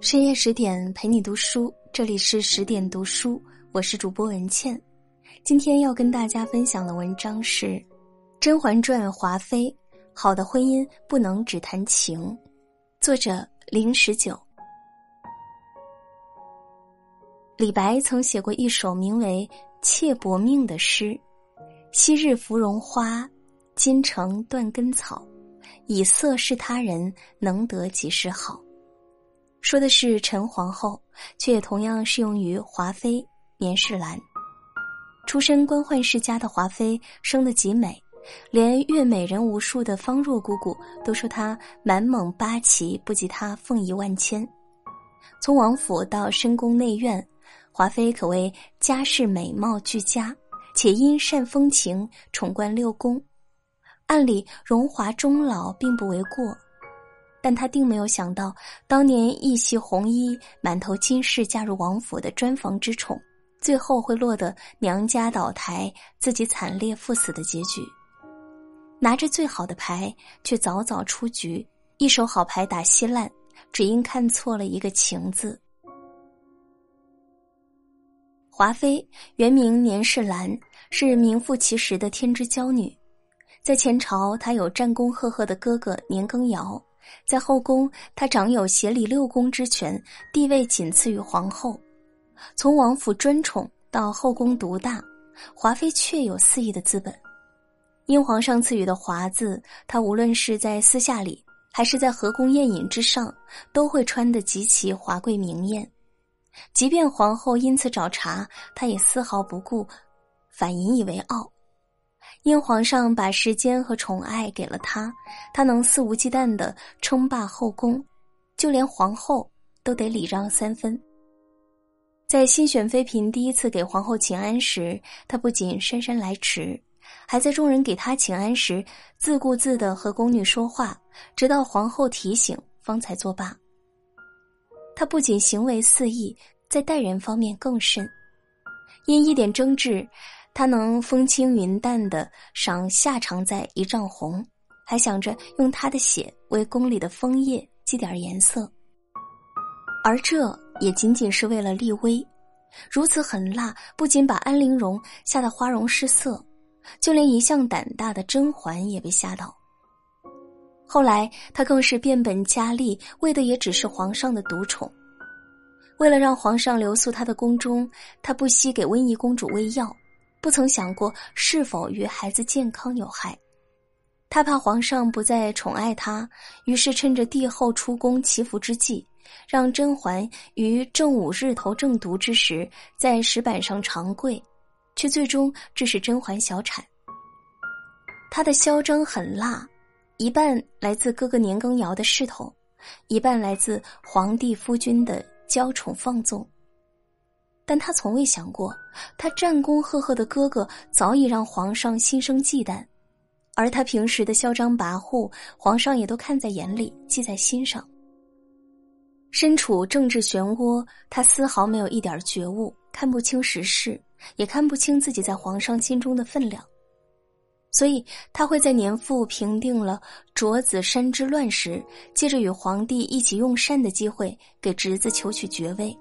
深夜十点陪你读书，这里是十点读书，我是主播文倩。今天要跟大家分享的文章是《甄嬛传》华妃，好的婚姻不能只谈情。作者零十九。李白曾写过一首名为《妾薄命》的诗：“昔日芙蓉花，今成断根草。以色侍他人，能得几时好？”说的是陈皇后，却也同样适用于华妃年世兰。出身官宦世家的华妃生得极美，连阅美人无数的方若姑姑都说她满蒙八旗不及她凤仪万千。从王府到深宫内院，华妃可谓家世美貌俱佳，且因善风情，宠冠六宫。按理荣华终老并不为过。但他并没有想到，当年一袭红衣、满头金饰嫁入王府的专房之宠，最后会落得娘家倒台、自己惨烈赴死的结局。拿着最好的牌，却早早出局，一手好牌打稀烂，只因看错了一个“情”字。华妃原名年世兰，是名副其实的天之娇女，在前朝，她有战功赫赫的哥哥年羹尧。在后宫，她掌有协理六宫之权，地位仅次于皇后。从王府专宠到后宫独大，华妃确有肆意的资本。因皇上赐予的“华”字，她无论是在私下里，还是在和宫宴饮之上，都会穿得极其华贵明艳。即便皇后因此找茬，她也丝毫不顾，反引以为傲。因皇上把时间和宠爱给了他，他能肆无忌惮的称霸后宫，就连皇后都得礼让三分。在新选妃嫔第一次给皇后请安时，他不仅姗姗来迟，还在众人给他请安时自顾自的和宫女说话，直到皇后提醒方才作罢。他不仅行为肆意，在待人方面更甚，因一点争执。他能风轻云淡的赏夏常在一丈红，还想着用他的血为宫里的枫叶积点颜色，而这也仅仅是为了立威。如此狠辣，不仅把安陵容吓得花容失色，就连一向胆大的甄嬛也被吓到。后来他更是变本加厉，为的也只是皇上的独宠。为了让皇上留宿他的宫中，他不惜给温宜公主喂药。不曾想过是否与孩子健康有害，他怕皇上不再宠爱他，于是趁着帝后出宫祈福之际，让甄嬛于正午日头正毒之时在石板上长跪，却最终致使甄嬛小产。他的嚣张狠辣，一半来自哥哥年羹尧的势头，一半来自皇帝夫君的娇宠放纵。但他从未想过，他战功赫赫的哥哥早已让皇上心生忌惮，而他平时的嚣张跋扈，皇上也都看在眼里，记在心上。身处政治漩涡，他丝毫没有一点觉悟，看不清时事，也看不清自己在皇上心中的分量，所以他会在年父平定了卓子山之乱时，借着与皇帝一起用膳的机会，给侄子求取爵位。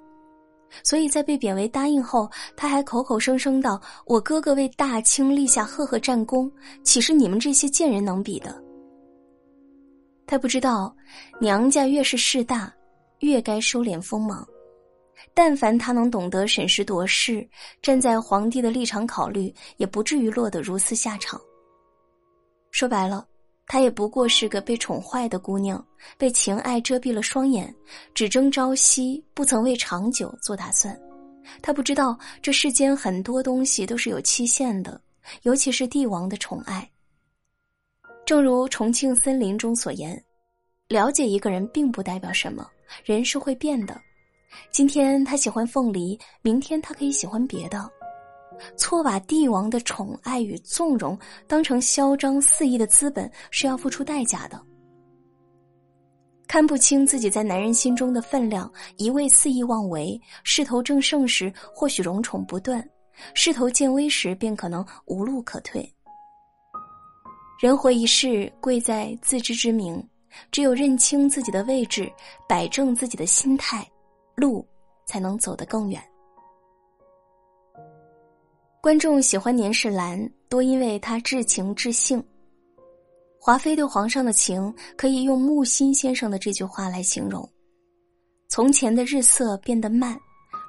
所以在被贬为答应后，他还口口声声道：“我哥哥为大清立下赫赫战功，岂是你们这些贱人能比的？”他不知道，娘家越是势大，越该收敛锋芒。但凡他能懂得审时度势，站在皇帝的立场考虑，也不至于落得如此下场。说白了。她也不过是个被宠坏的姑娘，被情爱遮蔽了双眼，只争朝夕，不曾为长久做打算。她不知道这世间很多东西都是有期限的，尤其是帝王的宠爱。正如《重庆森林》中所言：“了解一个人并不代表什么，人是会变的。今天他喜欢凤梨，明天他可以喜欢别的。”错把帝王的宠爱与纵容当成嚣张肆意的资本，是要付出代价的。看不清自己在男人心中的分量，一味肆意妄为，势头正盛时或许荣宠不断，势头渐微时便可能无路可退。人活一世，贵在自知之明。只有认清自己的位置，摆正自己的心态，路才能走得更远。观众喜欢年世兰，多因为她至情至性。华妃对皇上的情，可以用木心先生的这句话来形容：从前的日色变得慢，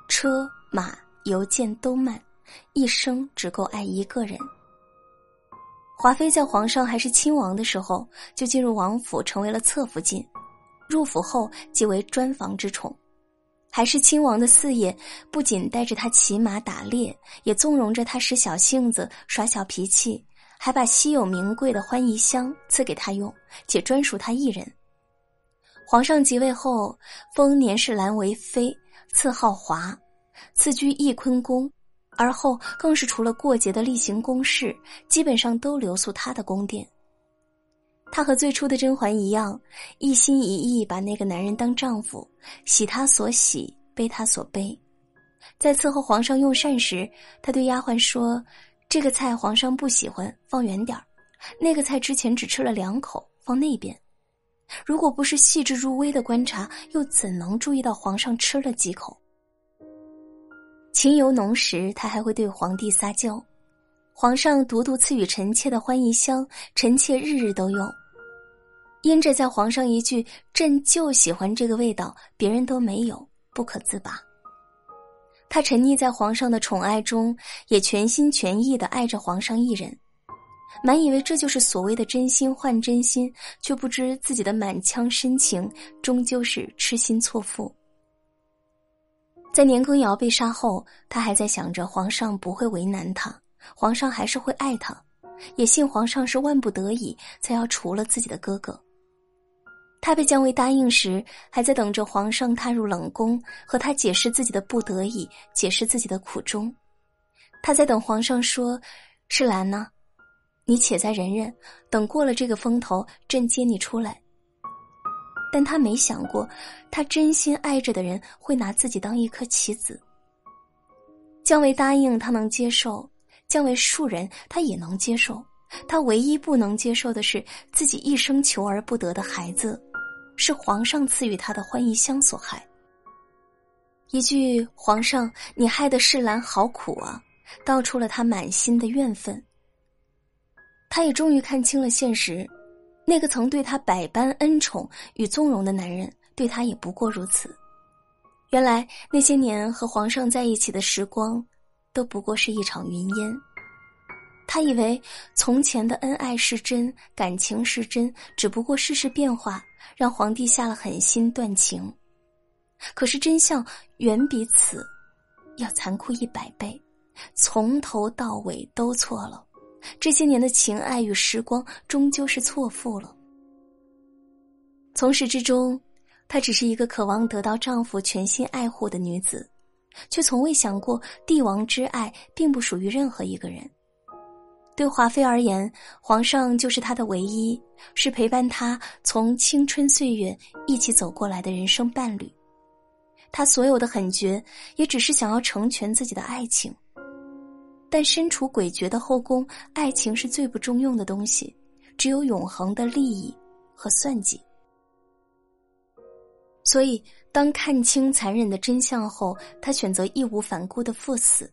车马邮件都慢，一生只够爱一个人。华妃在皇上还是亲王的时候，就进入王府，成为了侧福晋；入府后即为专房之宠。还是亲王的四爷，不仅带着他骑马打猎，也纵容着他使小性子、耍小脾气，还把稀有名贵的欢宜香赐给他用，且专属他一人。皇上即位后，封年世兰为妃，赐号华，赐居翊坤宫。而后更是除了过节的例行公事，基本上都留宿他的宫殿。她和最初的甄嬛一样，一心一意把那个男人当丈夫，喜他所喜，悲他所悲。在伺候皇上用膳时，她对丫鬟说：“这个菜皇上不喜欢，放远点儿；那个菜之前只吃了两口，放那边。”如果不是细致入微的观察，又怎能注意到皇上吃了几口？情由浓时，他还会对皇帝撒娇。皇上独独赐予臣妾的欢宜香，臣妾日日都用。因着在皇上一句“朕就喜欢这个味道，别人都没有”，不可自拔。他沉溺在皇上的宠爱中，也全心全意的爱着皇上一人，满以为这就是所谓的真心换真心，却不知自己的满腔深情终究是痴心错付。在年羹尧被杀后，他还在想着皇上不会为难他，皇上还是会爱他，也信皇上是万不得已才要除了自己的哥哥。他被姜维答应时，还在等着皇上踏入冷宫，和他解释自己的不得已，解释自己的苦衷。他在等皇上说：“世兰呢？你且再忍忍，等过了这个风头，朕接你出来。”但他没想过，他真心爱着的人会拿自己当一颗棋子。姜维答应，他能接受；姜维庶人，他也能接受。他唯一不能接受的是，自己一生求而不得的孩子，是皇上赐予他的欢宜香所害。一句“皇上，你害得世兰好苦啊”，道出了他满心的怨愤。他也终于看清了现实。那个曾对他百般恩宠与纵容的男人，对他也不过如此。原来那些年和皇上在一起的时光，都不过是一场云烟。他以为从前的恩爱是真，感情是真，只不过世事变化让皇帝下了狠心断情。可是真相远比此要残酷一百倍，从头到尾都错了。这些年的情爱与时光，终究是错付了。从始至终，她只是一个渴望得到丈夫全心爱护的女子，却从未想过帝王之爱并不属于任何一个人。对华妃而言，皇上就是她的唯一，是陪伴她从青春岁月一起走过来的人生伴侣。她所有的狠绝，也只是想要成全自己的爱情。但身处诡谲的后宫，爱情是最不中用的东西，只有永恒的利益和算计。所以，当看清残忍的真相后，他选择义无反顾的赴死。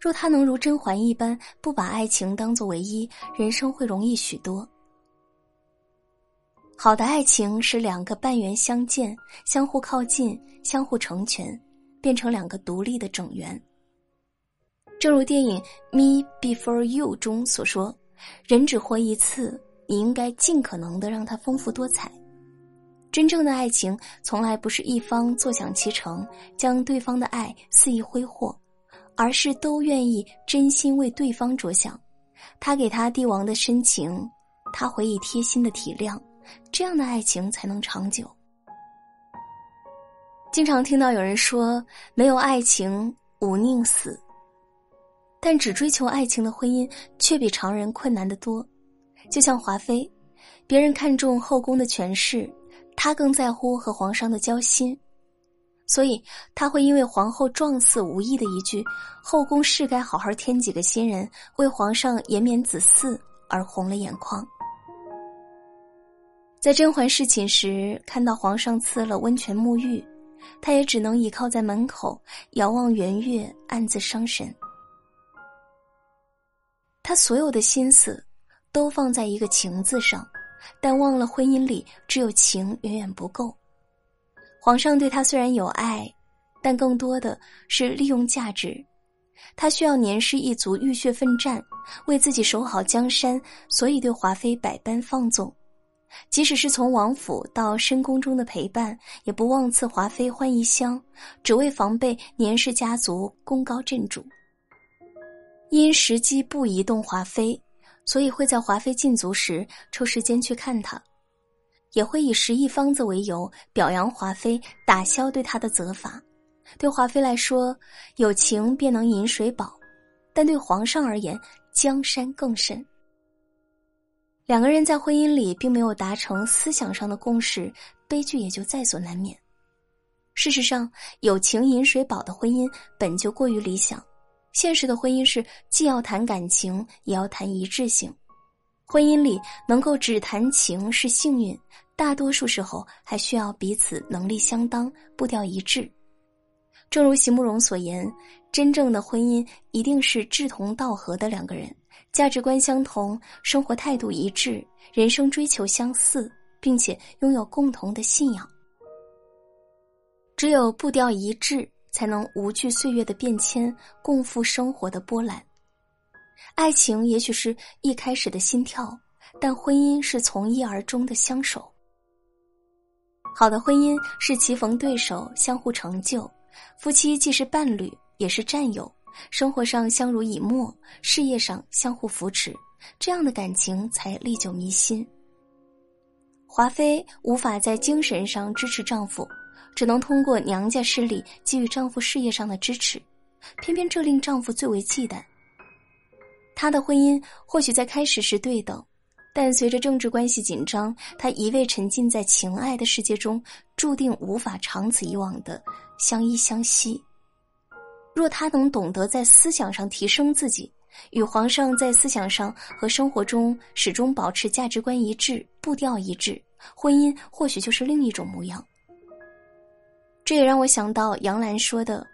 若他能如甄嬛一般，不把爱情当作唯一，人生会容易许多。好的爱情是两个半圆相见，相互靠近，相互成全，变成两个独立的整圆。正如电影《Me Before You》中所说：“人只活一次，你应该尽可能的让它丰富多彩。真正的爱情从来不是一方坐享其成，将对方的爱肆意挥霍，而是都愿意真心为对方着想。他给他帝王的深情，他回以贴心的体谅，这样的爱情才能长久。”经常听到有人说：“没有爱情，吾宁死。”但只追求爱情的婚姻却比常人困难得多，就像华妃，别人看重后宫的权势，她更在乎和皇上的交心，所以她会因为皇后状似无意的一句“后宫是该好好添几个新人，为皇上延绵子嗣”而红了眼眶。在甄嬛侍寝时，看到皇上赐了温泉沐浴，她也只能倚靠在门口，遥望圆月，暗自伤神。她所有的心思，都放在一个“情”字上，但忘了婚姻里只有情远远不够。皇上对她虽然有爱，但更多的是利用价值。他需要年氏一族浴血奋战，为自己守好江山，所以对华妃百般放纵。即使是从王府到深宫中的陪伴，也不忘赐华妃欢宜香，只为防备年氏家族功高震主。因时机不移动华妃，所以会在华妃禁足时抽时间去看她，也会以十亿方子为由表扬华妃，打消对她的责罚。对华妃来说，有情便能饮水饱，但对皇上而言，江山更甚。两个人在婚姻里并没有达成思想上的共识，悲剧也就在所难免。事实上，有情饮水饱的婚姻本就过于理想，现实的婚姻是既要谈感情，也要谈一致性。婚姻里能够只谈情是幸运，大多数时候还需要彼此能力相当、步调一致。正如席慕容所言，真正的婚姻一定是志同道合的两个人。价值观相同，生活态度一致，人生追求相似，并且拥有共同的信仰。只有步调一致，才能无惧岁月的变迁，共赴生活的波澜。爱情也许是一开始的心跳，但婚姻是从一而终的相守。好的婚姻是棋逢对手，相互成就；夫妻既是伴侣，也是战友。生活上相濡以沫，事业上相互扶持，这样的感情才历久弥新。华妃无法在精神上支持丈夫，只能通过娘家势力给予丈夫事业上的支持，偏偏这令丈夫最为忌惮。他的婚姻或许在开始是对等，但随着政治关系紧张，他一味沉浸在情爱的世界中，注定无法长此以往的相依相惜。若他能懂得在思想上提升自己，与皇上在思想上和生活中始终保持价值观一致、步调一致，婚姻或许就是另一种模样。这也让我想到杨澜说的：“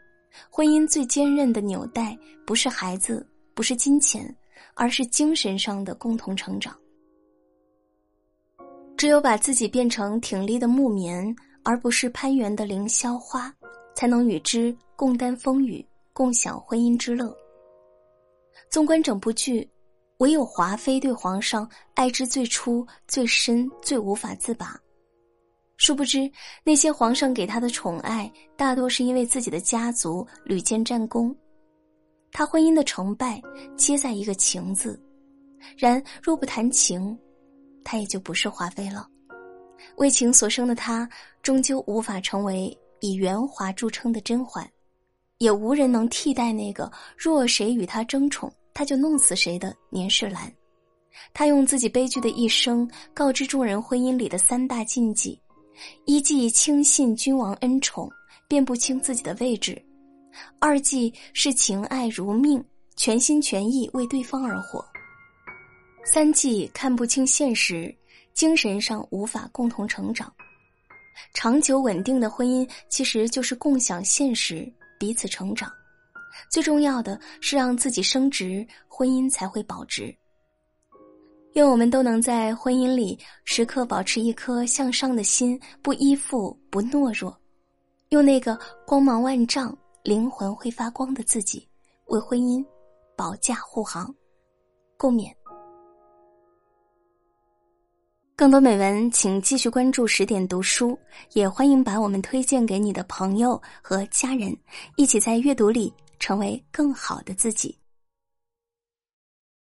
婚姻最坚韧的纽带，不是孩子，不是金钱，而是精神上的共同成长。只有把自己变成挺立的木棉，而不是攀援的凌霄花，才能与之共担风雨。”共享婚姻之乐。纵观整部剧，唯有华妃对皇上爱之最初、最深、最无法自拔。殊不知，那些皇上给她的宠爱，大多是因为自己的家族屡建战功。她婚姻的成败，皆在一个“情”字。然若不谈情，她也就不是华妃了。为情所生的她，终究无法成为以圆滑著称的甄嬛。也无人能替代那个若谁与他争宠，他就弄死谁的年世兰。他用自己悲剧的一生告知众人婚姻里的三大禁忌：一忌轻信君王恩宠，辨不清自己的位置；二忌视情爱如命，全心全意为对方而活；三忌看不清现实，精神上无法共同成长。长久稳定的婚姻其实就是共享现实。彼此成长，最重要的是让自己升值，婚姻才会保值。愿我们都能在婚姻里时刻保持一颗向上的心，不依附，不懦弱，用那个光芒万丈、灵魂会发光的自己，为婚姻保驾护航。共勉。更多美文，请继续关注十点读书，也欢迎把我们推荐给你的朋友和家人，一起在阅读里成为更好的自己。